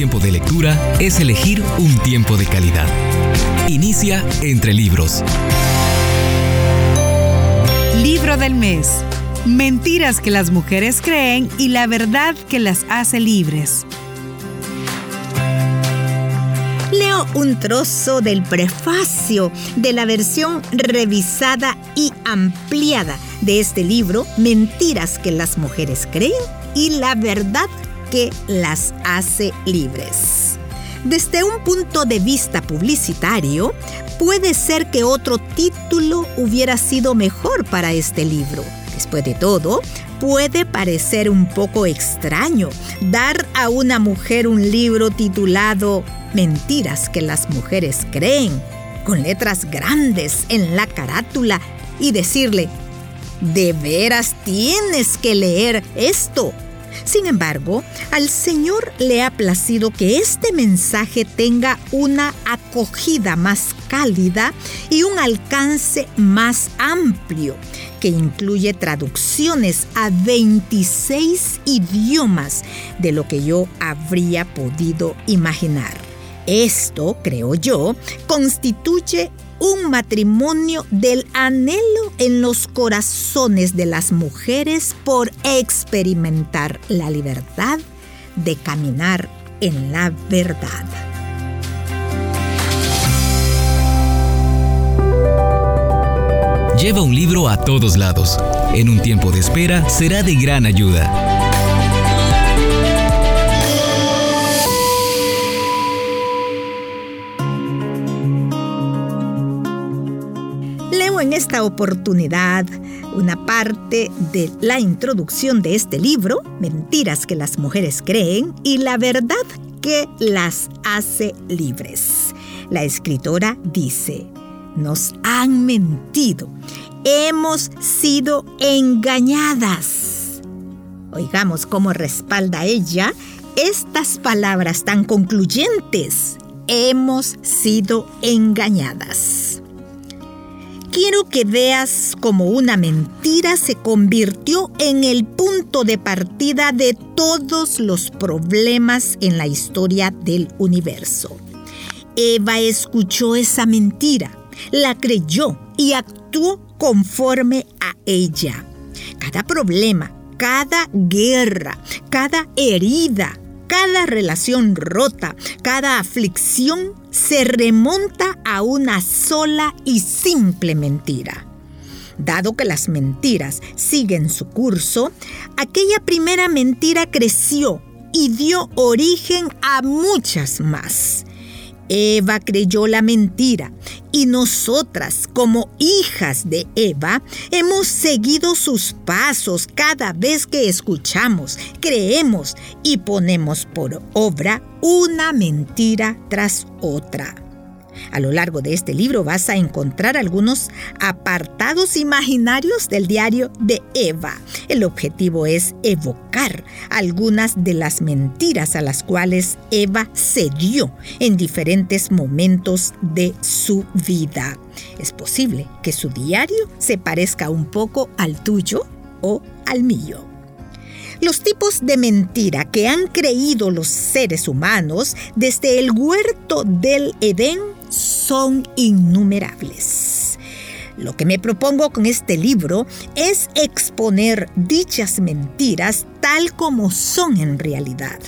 tiempo de lectura es elegir un tiempo de calidad. Inicia entre libros. Libro del mes. Mentiras que las mujeres creen y la verdad que las hace libres. Leo un trozo del prefacio de la versión revisada y ampliada de este libro, Mentiras que las mujeres creen y la verdad que las hace libres. Desde un punto de vista publicitario, puede ser que otro título hubiera sido mejor para este libro. Después de todo, puede parecer un poco extraño dar a una mujer un libro titulado Mentiras que las mujeres creen, con letras grandes en la carátula y decirle, de veras tienes que leer esto sin embargo, al Señor le ha placido que este mensaje tenga una acogida más cálida y un alcance más amplio, que incluye traducciones a 26 idiomas de lo que yo habría podido imaginar. Esto, creo yo, constituye un matrimonio del anhelo en los corazones de las mujeres por experimentar la libertad de caminar en la verdad. Lleva un libro a todos lados. En un tiempo de espera será de gran ayuda. Esta oportunidad una parte de la introducción de este libro, Mentiras que las mujeres creen y la verdad que las hace libres. La escritora dice, nos han mentido, hemos sido engañadas. Oigamos cómo respalda ella estas palabras tan concluyentes. Hemos sido engañadas quiero que veas cómo una mentira se convirtió en el punto de partida de todos los problemas en la historia del universo. Eva escuchó esa mentira, la creyó y actuó conforme a ella. Cada problema, cada guerra, cada herida, cada relación rota, cada aflicción se remonta a una sola y simple mentira. Dado que las mentiras siguen su curso, aquella primera mentira creció y dio origen a muchas más. Eva creyó la mentira y nosotras, como hijas de Eva, hemos seguido sus pasos cada vez que escuchamos, creemos y ponemos por obra una mentira tras otra. A lo largo de este libro vas a encontrar algunos apartados imaginarios del diario de Eva. El objetivo es evocar algunas de las mentiras a las cuales Eva cedió en diferentes momentos de su vida. Es posible que su diario se parezca un poco al tuyo o al mío. Los tipos de mentira que han creído los seres humanos desde el huerto del Edén son innumerables. Lo que me propongo con este libro es exponer dichas mentiras tal como son en realidad.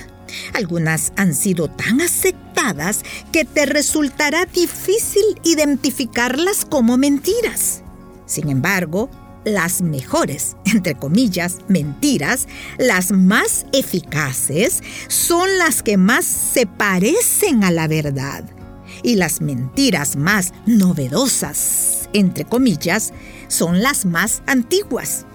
Algunas han sido tan aceptadas que te resultará difícil identificarlas como mentiras. Sin embargo, las mejores, entre comillas, mentiras, las más eficaces, son las que más se parecen a la verdad. Y las mentiras más novedosas, entre comillas, son las más antiguas.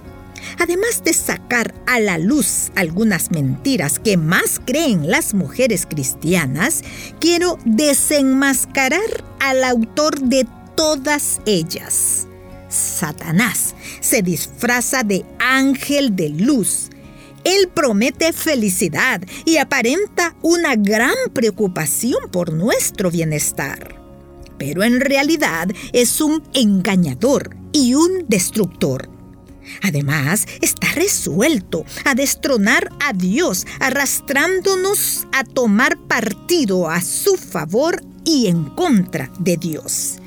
Además de sacar a la luz algunas mentiras que más creen las mujeres cristianas, quiero desenmascarar al autor de todas ellas Satanás se disfraza de ángel de luz. Él promete felicidad y aparenta una gran preocupación por nuestro bienestar. Pero en realidad es un engañador y un destructor. Además, está resuelto a destronar a Dios, arrastrándonos a tomar partido a su favor y en contra de Dios.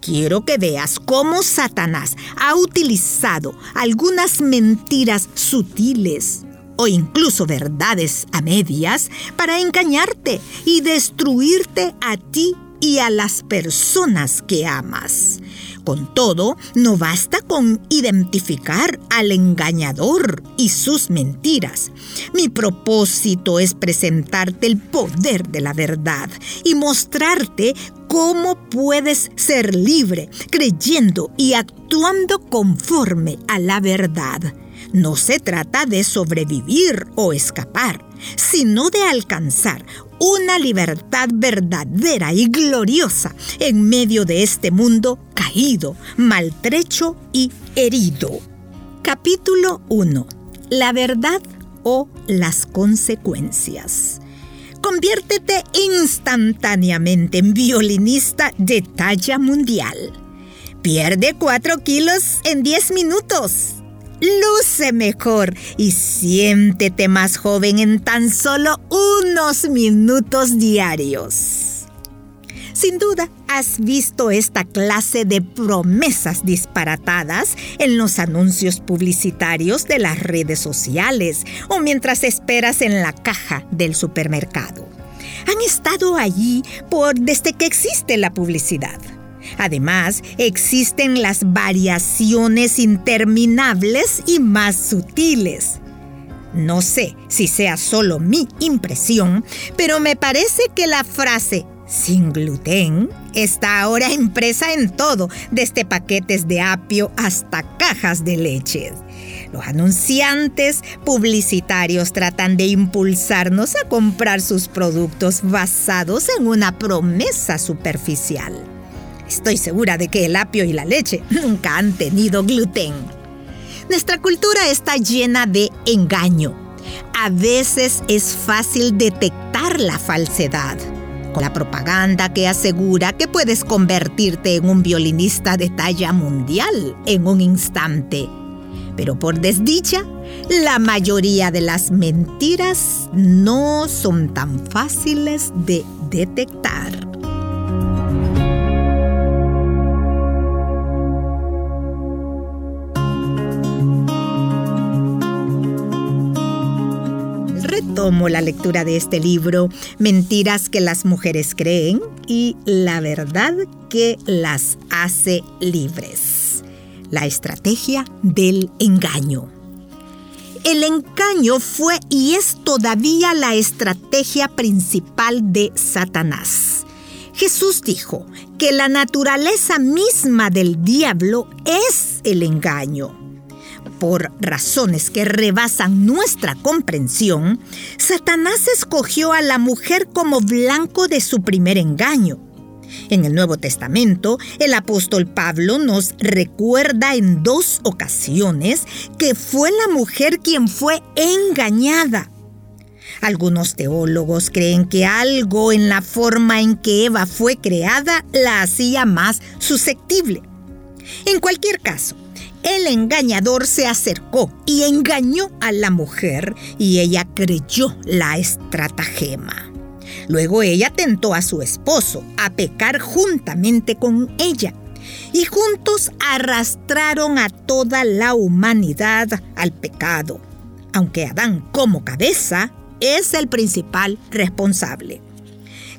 Quiero que veas cómo Satanás ha utilizado algunas mentiras sutiles o incluso verdades a medias para engañarte y destruirte a ti y a las personas que amas. Con todo, no basta con identificar al engañador y sus mentiras. Mi propósito es presentarte el poder de la verdad y mostrarte cómo puedes ser libre creyendo y actuando conforme a la verdad. No se trata de sobrevivir o escapar, sino de alcanzar una libertad verdadera y gloriosa en medio de este mundo caído, maltrecho y herido. Capítulo 1. La verdad o las consecuencias. Conviértete instantáneamente en violinista de talla mundial. Pierde 4 kilos en 10 minutos luce mejor y siéntete más joven en tan solo unos minutos diarios. Sin duda, has visto esta clase de promesas disparatadas en los anuncios publicitarios de las redes sociales o mientras esperas en la caja del supermercado. Han estado allí por desde que existe la publicidad. Además, existen las variaciones interminables y más sutiles. No sé si sea solo mi impresión, pero me parece que la frase sin gluten está ahora impresa en todo, desde paquetes de apio hasta cajas de leche. Los anunciantes publicitarios tratan de impulsarnos a comprar sus productos basados en una promesa superficial. Estoy segura de que el apio y la leche nunca han tenido gluten. Nuestra cultura está llena de engaño. A veces es fácil detectar la falsedad. Con la propaganda que asegura que puedes convertirte en un violinista de talla mundial en un instante. Pero por desdicha, la mayoría de las mentiras no son tan fáciles de detectar. Tomo la lectura de este libro, Mentiras que las mujeres creen y la verdad que las hace libres. La estrategia del engaño. El engaño fue y es todavía la estrategia principal de Satanás. Jesús dijo que la naturaleza misma del diablo es el engaño por razones que rebasan nuestra comprensión, Satanás escogió a la mujer como blanco de su primer engaño. En el Nuevo Testamento, el apóstol Pablo nos recuerda en dos ocasiones que fue la mujer quien fue engañada. Algunos teólogos creen que algo en la forma en que Eva fue creada la hacía más susceptible. En cualquier caso, el engañador se acercó y engañó a la mujer y ella creyó la estratagema. Luego ella tentó a su esposo a pecar juntamente con ella y juntos arrastraron a toda la humanidad al pecado, aunque Adán como cabeza es el principal responsable.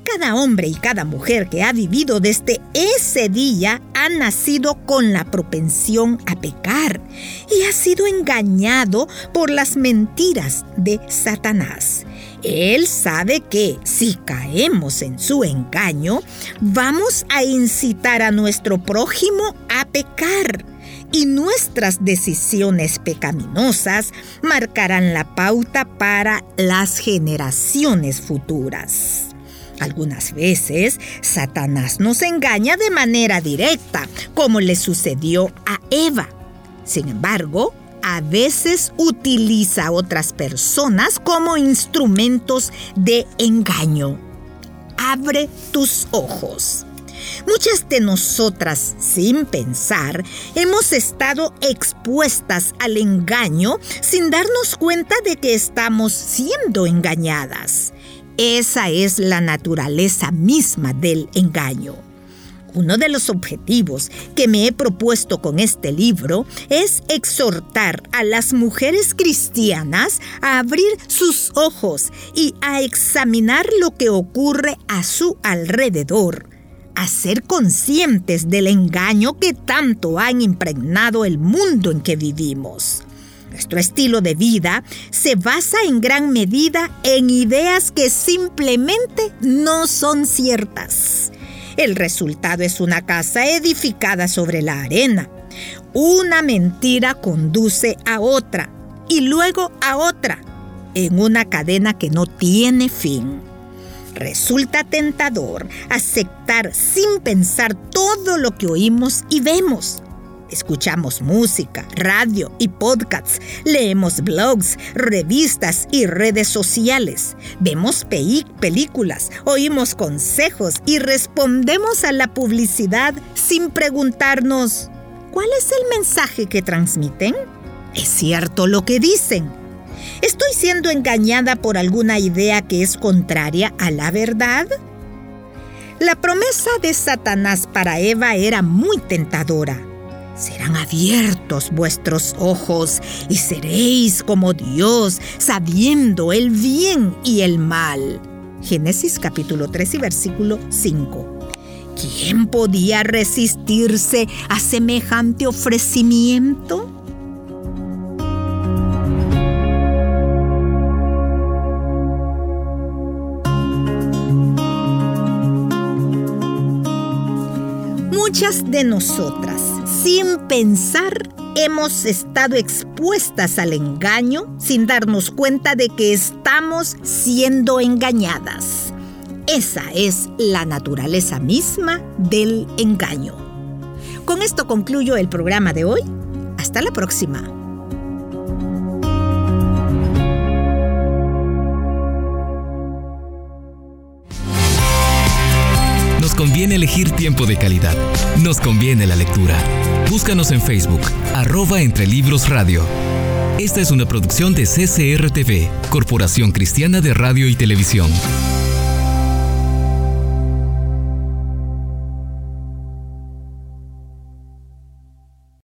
Cada hombre y cada mujer que ha vivido desde ese día ha nacido con la propensión a pecar y ha sido engañado por las mentiras de Satanás. Él sabe que si caemos en su engaño, vamos a incitar a nuestro prójimo a pecar y nuestras decisiones pecaminosas marcarán la pauta para las generaciones futuras. Algunas veces, Satanás nos engaña de manera directa, como le sucedió a Eva. Sin embargo, a veces utiliza a otras personas como instrumentos de engaño. Abre tus ojos. Muchas de nosotras, sin pensar, hemos estado expuestas al engaño sin darnos cuenta de que estamos siendo engañadas. Esa es la naturaleza misma del engaño. Uno de los objetivos que me he propuesto con este libro es exhortar a las mujeres cristianas a abrir sus ojos y a examinar lo que ocurre a su alrededor, a ser conscientes del engaño que tanto han impregnado el mundo en que vivimos. Nuestro estilo de vida se basa en gran medida en ideas que simplemente no son ciertas. El resultado es una casa edificada sobre la arena. Una mentira conduce a otra y luego a otra, en una cadena que no tiene fin. Resulta tentador aceptar sin pensar todo lo que oímos y vemos Escuchamos música, radio y podcasts, leemos blogs, revistas y redes sociales, vemos películas, oímos consejos y respondemos a la publicidad sin preguntarnos, ¿cuál es el mensaje que transmiten? ¿Es cierto lo que dicen? ¿Estoy siendo engañada por alguna idea que es contraria a la verdad? La promesa de Satanás para Eva era muy tentadora serán abiertos vuestros ojos y seréis como Dios, sabiendo el bien y el mal. Génesis capítulo 3 y versículo 5. ¿Quién podía resistirse a semejante ofrecimiento? Muchas de nosotras sin pensar, hemos estado expuestas al engaño sin darnos cuenta de que estamos siendo engañadas. Esa es la naturaleza misma del engaño. Con esto concluyo el programa de hoy. Hasta la próxima. Nos conviene elegir tiempo de calidad. Nos conviene la lectura. Búscanos en Facebook, arroba Entre Libros Radio. Esta es una producción de CCRTV, Corporación Cristiana de Radio y Televisión.